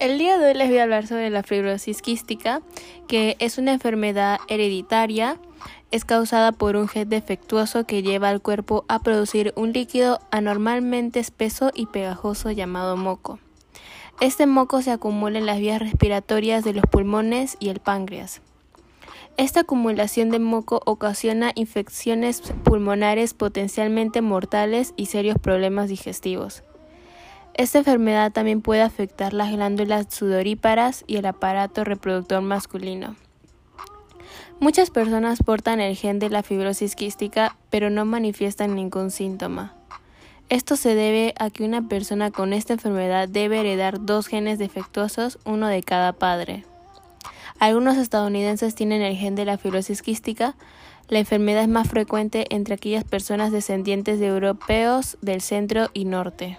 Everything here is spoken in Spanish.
El día de hoy les voy a hablar sobre la fibrosis quística, que es una enfermedad hereditaria. Es causada por un gen defectuoso que lleva al cuerpo a producir un líquido anormalmente espeso y pegajoso llamado moco. Este moco se acumula en las vías respiratorias de los pulmones y el páncreas. Esta acumulación de moco ocasiona infecciones pulmonares potencialmente mortales y serios problemas digestivos. Esta enfermedad también puede afectar las glándulas sudoríparas y el aparato reproductor masculino. Muchas personas portan el gen de la fibrosis quística, pero no manifiestan ningún síntoma. Esto se debe a que una persona con esta enfermedad debe heredar dos genes defectuosos, uno de cada padre. Algunos estadounidenses tienen el gen de la fibrosis quística. La enfermedad es más frecuente entre aquellas personas descendientes de europeos del centro y norte.